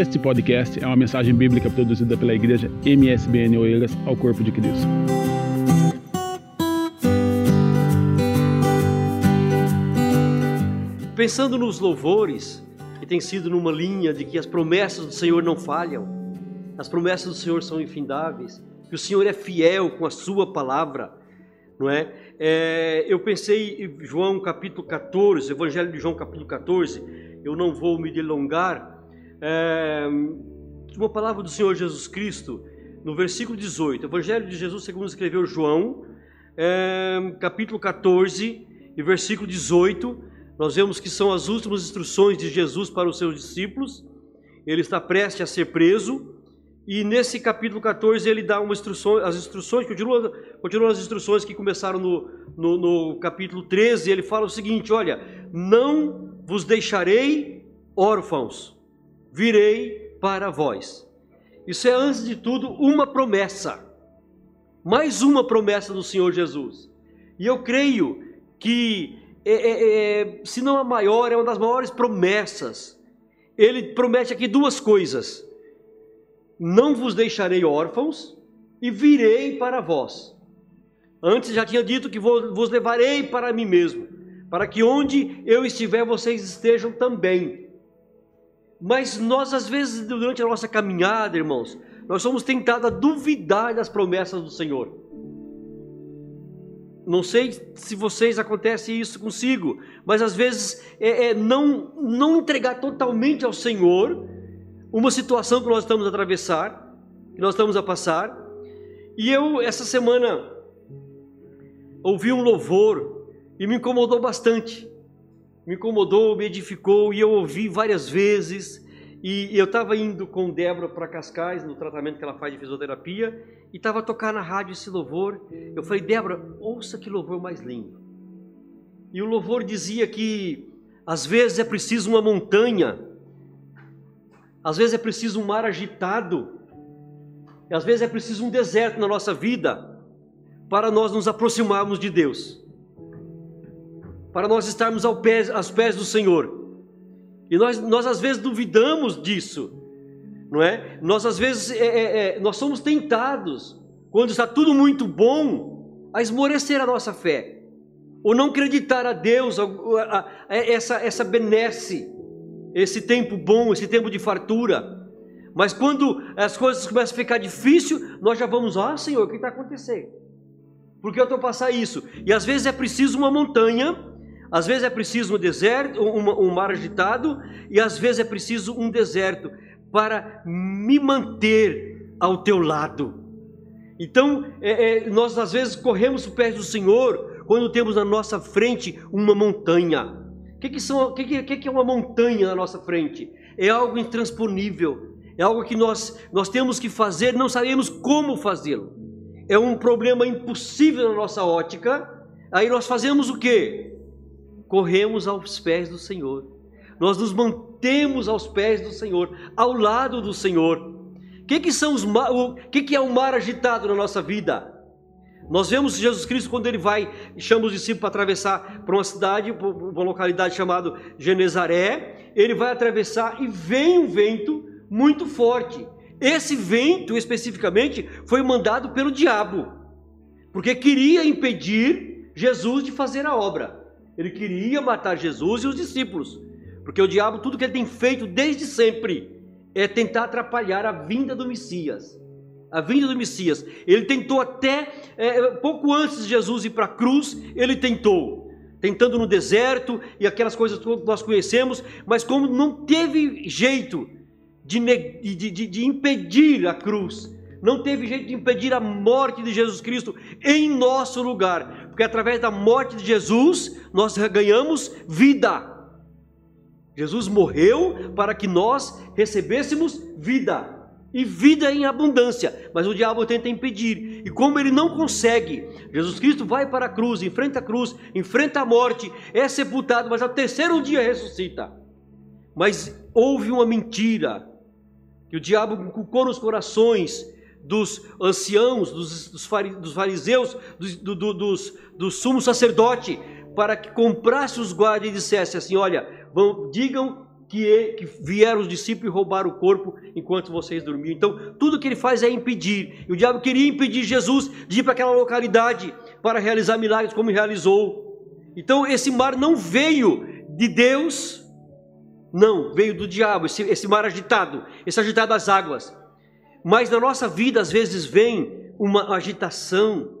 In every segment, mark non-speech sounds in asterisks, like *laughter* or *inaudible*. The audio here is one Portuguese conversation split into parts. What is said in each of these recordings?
Este podcast é uma mensagem bíblica produzida pela igreja MSBN Oeiras ao Corpo de Cristo. Pensando nos louvores, que tem sido numa linha de que as promessas do Senhor não falham, as promessas do Senhor são infindáveis, que o Senhor é fiel com a sua palavra, não é? é eu pensei em João capítulo 14, Evangelho de João capítulo 14, eu não vou me delongar, é, uma palavra do Senhor Jesus Cristo, no versículo 18, Evangelho de Jesus, segundo escreveu João, é, capítulo 14 e versículo 18, nós vemos que são as últimas instruções de Jesus para os seus discípulos. Ele está prestes a ser preso, e nesse capítulo 14 ele dá uma instrução, as instruções, continuam, continuam as instruções que começaram no, no, no capítulo 13, ele fala o seguinte: olha, não vos deixarei órfãos, virei para vós. Isso é, antes de tudo, uma promessa. Mais uma promessa do Senhor Jesus. E eu creio que, é, é, é, se não a maior, é uma das maiores promessas. Ele promete aqui duas coisas: Não vos deixarei órfãos e virei para vós. Antes já tinha dito que vos levarei para mim mesmo, para que onde eu estiver vocês estejam também. Mas nós, às vezes, durante a nossa caminhada, irmãos, nós somos tentados a duvidar das promessas do Senhor. Não sei se vocês acontece isso consigo, mas às vezes é, é não, não entregar totalmente ao Senhor uma situação que nós estamos a atravessar, que nós estamos a passar. E eu, essa semana, ouvi um louvor e me incomodou bastante me incomodou, me edificou e eu ouvi várias vezes. E eu estava indo com Débora para Cascais, no tratamento que ela faz de fisioterapia, e estava tocar na rádio esse louvor. Eu falei, Débora, ouça que louvor mais lindo. E o louvor dizia que às vezes é preciso uma montanha, às vezes é preciso um mar agitado, às vezes é preciso um deserto na nossa vida para nós nos aproximarmos de Deus para nós estarmos ao aos pés do Senhor. E nós, nós às vezes duvidamos disso, não é? Nós às vezes é, é, é, nós somos tentados, quando está tudo muito bom, a esmorecer a nossa fé, ou não acreditar a Deus, a, a, a, essa, essa benesse, esse tempo bom, esse tempo de fartura. Mas quando as coisas começam a ficar difícil, nós já vamos, ah Senhor, o que está acontecendo? Por que eu estou passando isso? E às vezes é preciso uma montanha às vezes é preciso um deserto, um, um mar agitado, e às vezes é preciso um deserto para me manter ao teu lado. Então, é, é, nós às vezes corremos o pé do Senhor quando temos na nossa frente uma montanha. O que, que, são, que, que, que é uma montanha na nossa frente? É algo intransponível, é algo que nós, nós temos que fazer, não sabemos como fazê-lo. É um problema impossível na nossa ótica. Aí nós fazemos o quê? Corremos aos pés do Senhor. Nós nos mantemos aos pés do Senhor, ao lado do Senhor. O que, que, são os, o que, que é o mar agitado na nossa vida? Nós vemos Jesus Cristo quando ele vai chama os discípulos para atravessar para uma cidade, para uma localidade chamada Genezaré. Ele vai atravessar e vem um vento muito forte. Esse vento, especificamente, foi mandado pelo diabo, porque queria impedir Jesus de fazer a obra. Ele queria matar Jesus e os discípulos, porque o diabo, tudo que ele tem feito desde sempre, é tentar atrapalhar a vinda do Messias. A vinda do Messias. Ele tentou até, é, pouco antes de Jesus ir para a cruz, ele tentou. Tentando no deserto e aquelas coisas que nós conhecemos, mas como não teve jeito de, de, de, de impedir a cruz, não teve jeito de impedir a morte de Jesus Cristo em nosso lugar, porque através da morte de Jesus nós ganhamos vida. Jesus morreu para que nós recebêssemos vida e vida em abundância, mas o diabo tenta impedir, e como ele não consegue, Jesus Cristo vai para a cruz, enfrenta a cruz, enfrenta a morte, é sepultado, mas ao terceiro dia ressuscita. Mas houve uma mentira que o diabo inculcou nos corações dos anciãos, dos, dos fariseus, dos, do, do, dos, do sumo sacerdote, para que comprasse os guardas e dissesse assim: Olha, vão, digam que, que vieram os discípulos e roubaram o corpo enquanto vocês dormiam. Então, tudo que ele faz é impedir. E o diabo queria impedir Jesus de ir para aquela localidade para realizar milagres como realizou. Então, esse mar não veio de Deus, não, veio do diabo, esse, esse mar agitado, esse agitado das águas. Mas na nossa vida, às vezes, vem uma agitação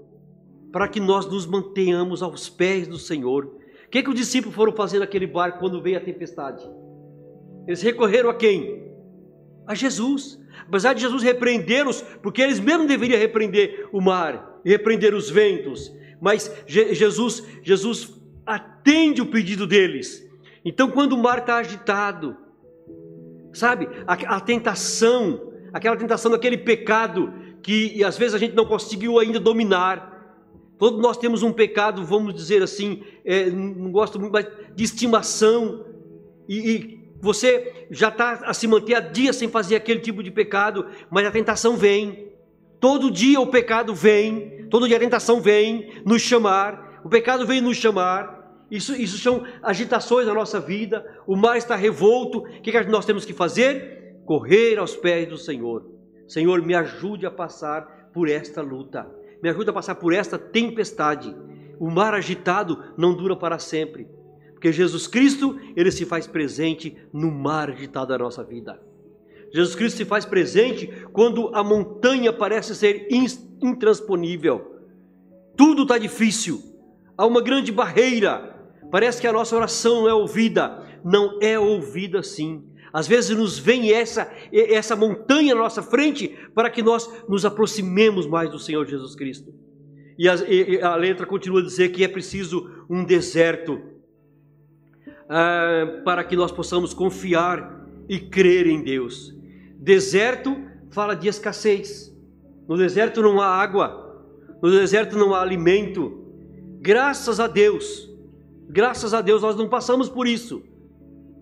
para que nós nos mantenhamos aos pés do Senhor. O que, que os discípulos foram fazer naquele barco quando veio a tempestade? Eles recorreram a quem? A Jesus. Apesar de Jesus repreendê-los, porque eles mesmo deveriam repreender o mar repreender os ventos, mas Jesus, Jesus atende o pedido deles. Então, quando o mar está agitado, sabe, a, a, tentação, aquela tentação daquele pecado que às vezes a gente não conseguiu ainda dominar. Todos nós temos um pecado, vamos dizer assim, é, não gosto muito, mas de estimação, e, e você já está a se manter há dias sem fazer aquele tipo de pecado, mas a tentação vem. Todo dia o pecado vem, todo dia a tentação vem nos chamar, o pecado vem nos chamar. Isso, isso são agitações da nossa vida, o mar está revolto. O que, que nós temos que fazer? Correr aos pés do Senhor. Senhor, me ajude a passar por esta luta, me ajude a passar por esta tempestade. O mar agitado não dura para sempre. Porque Jesus Cristo, ele se faz presente no mar agitado da nossa vida. Jesus Cristo se faz presente quando a montanha parece ser intransponível. Tudo está difícil. Há uma grande barreira. Parece que a nossa oração não é ouvida. Não é ouvida sim. Às vezes nos vem essa, essa montanha na nossa frente para que nós nos aproximemos mais do Senhor Jesus Cristo. E a, e a letra continua a dizer que é preciso um deserto ah, para que nós possamos confiar e crer em Deus. Deserto fala de escassez. No deserto não há água, no deserto não há alimento. Graças a Deus, graças a Deus nós não passamos por isso.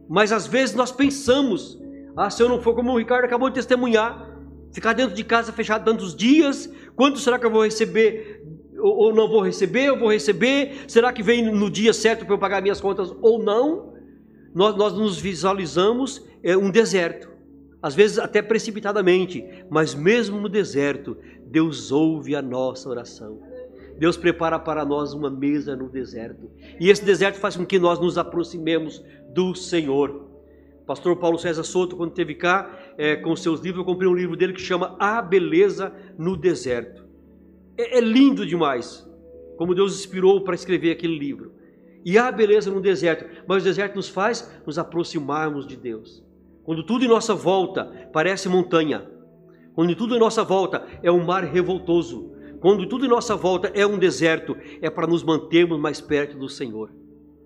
Mas às vezes nós pensamos, ah, se eu não for como o Ricardo acabou de testemunhar, ficar dentro de casa fechado tantos dias, quanto será que eu vou receber ou não vou receber, ou vou receber, será que vem no dia certo para eu pagar minhas contas ou não? Nós, nós nos visualizamos é, um deserto, às vezes até precipitadamente, mas mesmo no deserto, Deus ouve a nossa oração. Deus prepara para nós uma mesa no deserto, e esse deserto faz com que nós nos aproximemos do Senhor. Pastor Paulo César Souto, quando esteve cá é, com seus livros, eu comprei um livro dele que chama A Beleza no Deserto. É, é lindo demais como Deus inspirou para escrever aquele livro. E há beleza no deserto, mas o deserto nos faz nos aproximarmos de Deus. Quando tudo em nossa volta parece montanha, quando tudo em nossa volta é um mar revoltoso, quando tudo em nossa volta é um deserto, é para nos mantermos mais perto do Senhor.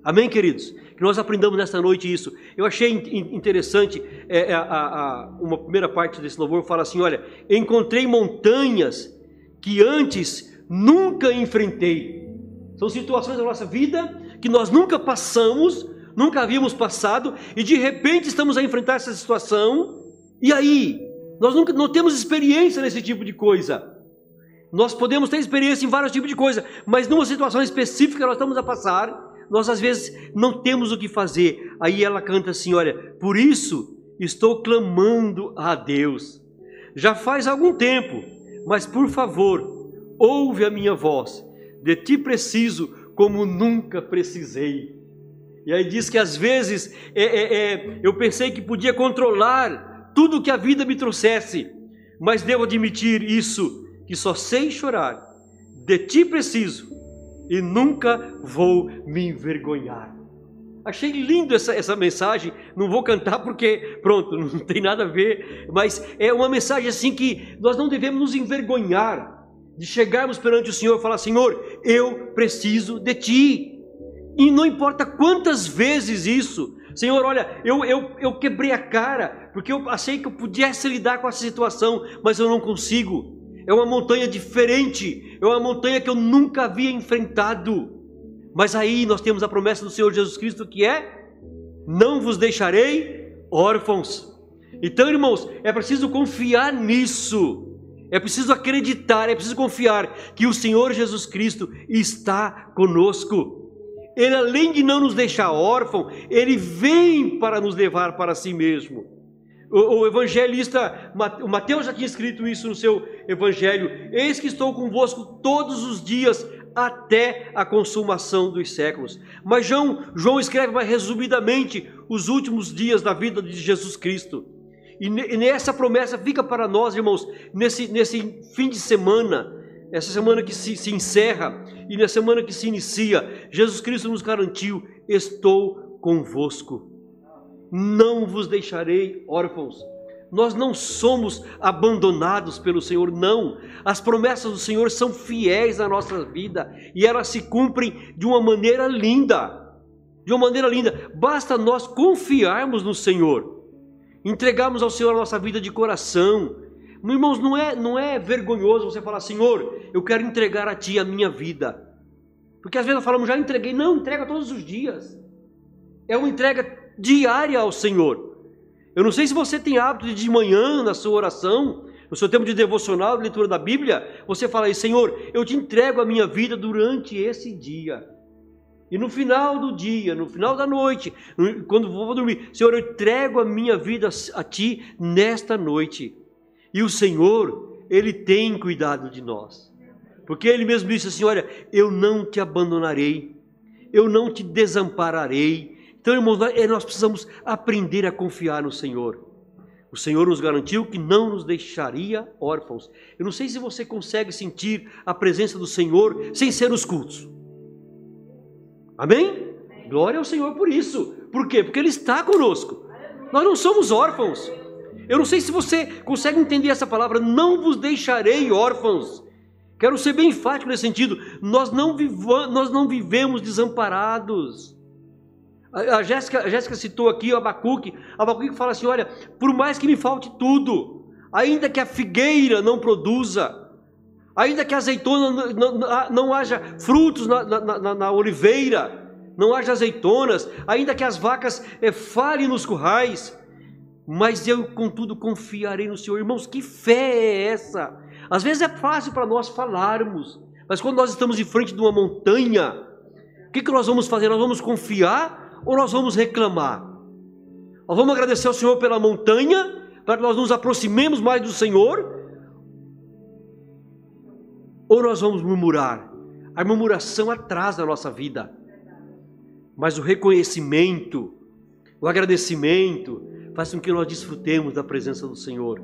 Amém, queridos? Que nós aprendamos nesta noite isso. Eu achei interessante é, é, a, a, uma primeira parte desse louvor fala assim: olha, encontrei montanhas que antes nunca enfrentei. São situações da nossa vida que nós nunca passamos, nunca havíamos passado, e de repente estamos a enfrentar essa situação, e aí? Nós nunca não temos experiência nesse tipo de coisa. Nós podemos ter experiência em vários tipos de coisa, mas numa situação específica nós estamos a passar, nós às vezes não temos o que fazer. Aí ela canta assim: Olha, por isso estou clamando a Deus. Já faz algum tempo mas por favor, ouve a minha voz. De ti preciso como nunca precisei. E aí diz que às vezes é, é, é, eu pensei que podia controlar tudo que a vida me trouxesse, mas devo admitir isso, que só sei chorar. De ti preciso e nunca vou me envergonhar. Achei lindo essa, essa mensagem. Não vou cantar porque, pronto, *laughs* não tem nada a ver. Mas é uma mensagem assim que nós não devemos nos envergonhar de chegarmos perante o Senhor e falar: Senhor, eu preciso de Ti. E não importa quantas vezes isso. Senhor, olha, eu, eu, eu quebrei a cara porque eu achei que eu pudesse lidar com essa situação, mas eu não consigo. É uma montanha diferente, é uma montanha que eu nunca havia enfrentado. Mas aí nós temos a promessa do Senhor Jesus Cristo que é: não vos deixarei órfãos. Então, irmãos, é preciso confiar nisso. É preciso acreditar, é preciso confiar que o Senhor Jesus Cristo está conosco. Ele, além de não nos deixar órfão, ele vem para nos levar para si mesmo. O, o evangelista, o Mateus já tinha escrito isso no seu evangelho: Eis que estou convosco todos os dias até a consumação dos séculos. Mas João, João escreve mais resumidamente os últimos dias da vida de Jesus Cristo. E nessa promessa fica para nós, irmãos, nesse, nesse fim de semana, essa semana que se, se encerra e na semana que se inicia, Jesus Cristo nos garantiu: estou convosco, não vos deixarei órfãos. Nós não somos abandonados pelo Senhor, não. As promessas do Senhor são fiéis à nossa vida e elas se cumprem de uma maneira linda. De uma maneira linda. Basta nós confiarmos no Senhor, entregarmos ao Senhor a nossa vida de coração. Irmãos, não é, não é vergonhoso você falar, Senhor, eu quero entregar a Ti a minha vida. Porque às vezes nós falamos, já entreguei. Não, entrega todos os dias. É uma entrega diária ao Senhor. Eu não sei se você tem hábito de de manhã, na sua oração, no seu tempo de devocional, de leitura da Bíblia, você fala aí, Senhor, eu te entrego a minha vida durante esse dia. E no final do dia, no final da noite, quando vou dormir, Senhor, eu entrego a minha vida a Ti nesta noite. E o Senhor, Ele tem cuidado de nós. Porque Ele mesmo disse assim: Olha, eu não te abandonarei, eu não te desampararei, então, irmãos, eh, nós precisamos aprender a confiar no Senhor. O Senhor nos garantiu que não nos deixaria órfãos. Eu não sei se você consegue sentir a presença do Senhor sem ser nos cultos. Amém? Glória ao Senhor por isso. Por quê? Porque Ele está conosco. Nós não somos órfãos. Eu não sei se você consegue entender essa palavra. Não vos deixarei órfãos. Quero ser bem enfático nesse sentido. Nós não, nós não vivemos desamparados. A Jéssica, a Jéssica citou aqui o Abacuque. Abacuque fala assim: olha, por mais que me falte tudo, ainda que a figueira não produza, ainda que a azeitona não, não, não haja frutos na, na, na, na, oliveira, não haja azeitonas, ainda que as vacas é, falhem nos currais, mas eu, contudo, confiarei no Senhor. Irmãos, que fé é essa? Às vezes é fácil para nós falarmos, mas quando nós estamos em frente de uma montanha, o que, que nós vamos fazer? Nós vamos confiar ou nós vamos reclamar? Nós vamos agradecer ao Senhor pela montanha, para que nós nos aproximemos mais do Senhor? Ou nós vamos murmurar? A murmuração atrasa a nossa vida, mas o reconhecimento, o agradecimento, faz com que nós desfrutemos da presença do Senhor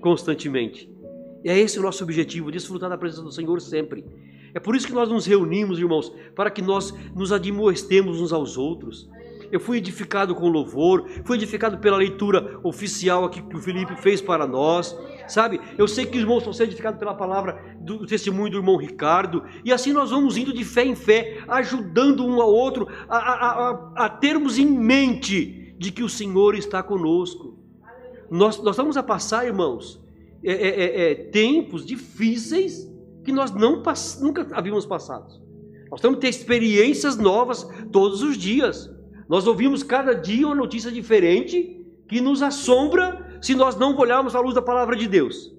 constantemente. E é esse o nosso objetivo, desfrutar da presença do Senhor sempre. É por isso que nós nos reunimos, irmãos, para que nós nos admoestemos uns aos outros eu fui edificado com louvor, fui edificado pela leitura oficial aqui que o Felipe fez para nós, sabe? Eu sei que os irmãos vão ser edificados pela palavra do testemunho do irmão Ricardo, e assim nós vamos indo de fé em fé, ajudando um ao outro a, a, a, a termos em mente de que o Senhor está conosco. Nós, nós estamos a passar, irmãos, é, é, é, é tempos difíceis que nós não, nunca havíamos passado. Nós temos que ter experiências novas todos os dias. Nós ouvimos cada dia uma notícia diferente que nos assombra se nós não olharmos à luz da palavra de Deus.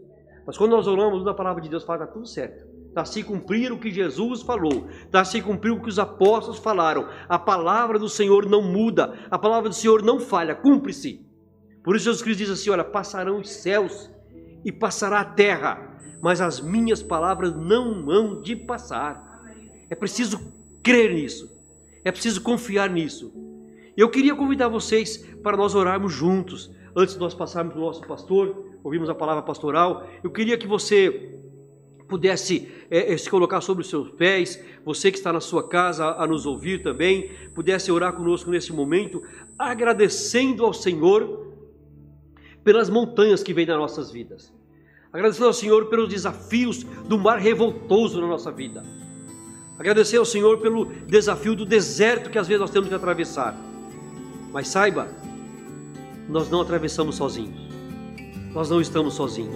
Mas quando nós luz da palavra de Deus, fala, está tudo certo. Está se cumprir o que Jesus falou, está se cumprir o que os apóstolos falaram. A palavra do Senhor não muda, a palavra do Senhor não falha, cumpre-se. Por isso Jesus Cristo diz assim: olha, passarão os céus e passará a terra, mas as minhas palavras não hão de passar. É preciso crer nisso, é preciso confiar nisso. Eu queria convidar vocês para nós orarmos juntos. Antes de nós passarmos para o nosso pastor, ouvimos a palavra pastoral, eu queria que você pudesse é, se colocar sobre os seus pés, você que está na sua casa a, a nos ouvir também, pudesse orar conosco nesse momento, agradecendo ao Senhor pelas montanhas que vêm nas nossas vidas, agradecendo ao Senhor pelos desafios do mar revoltoso na nossa vida, agradecer ao Senhor pelo desafio do deserto que às vezes nós temos que atravessar mas saiba, nós não atravessamos sozinhos. Nós não estamos sozinhos.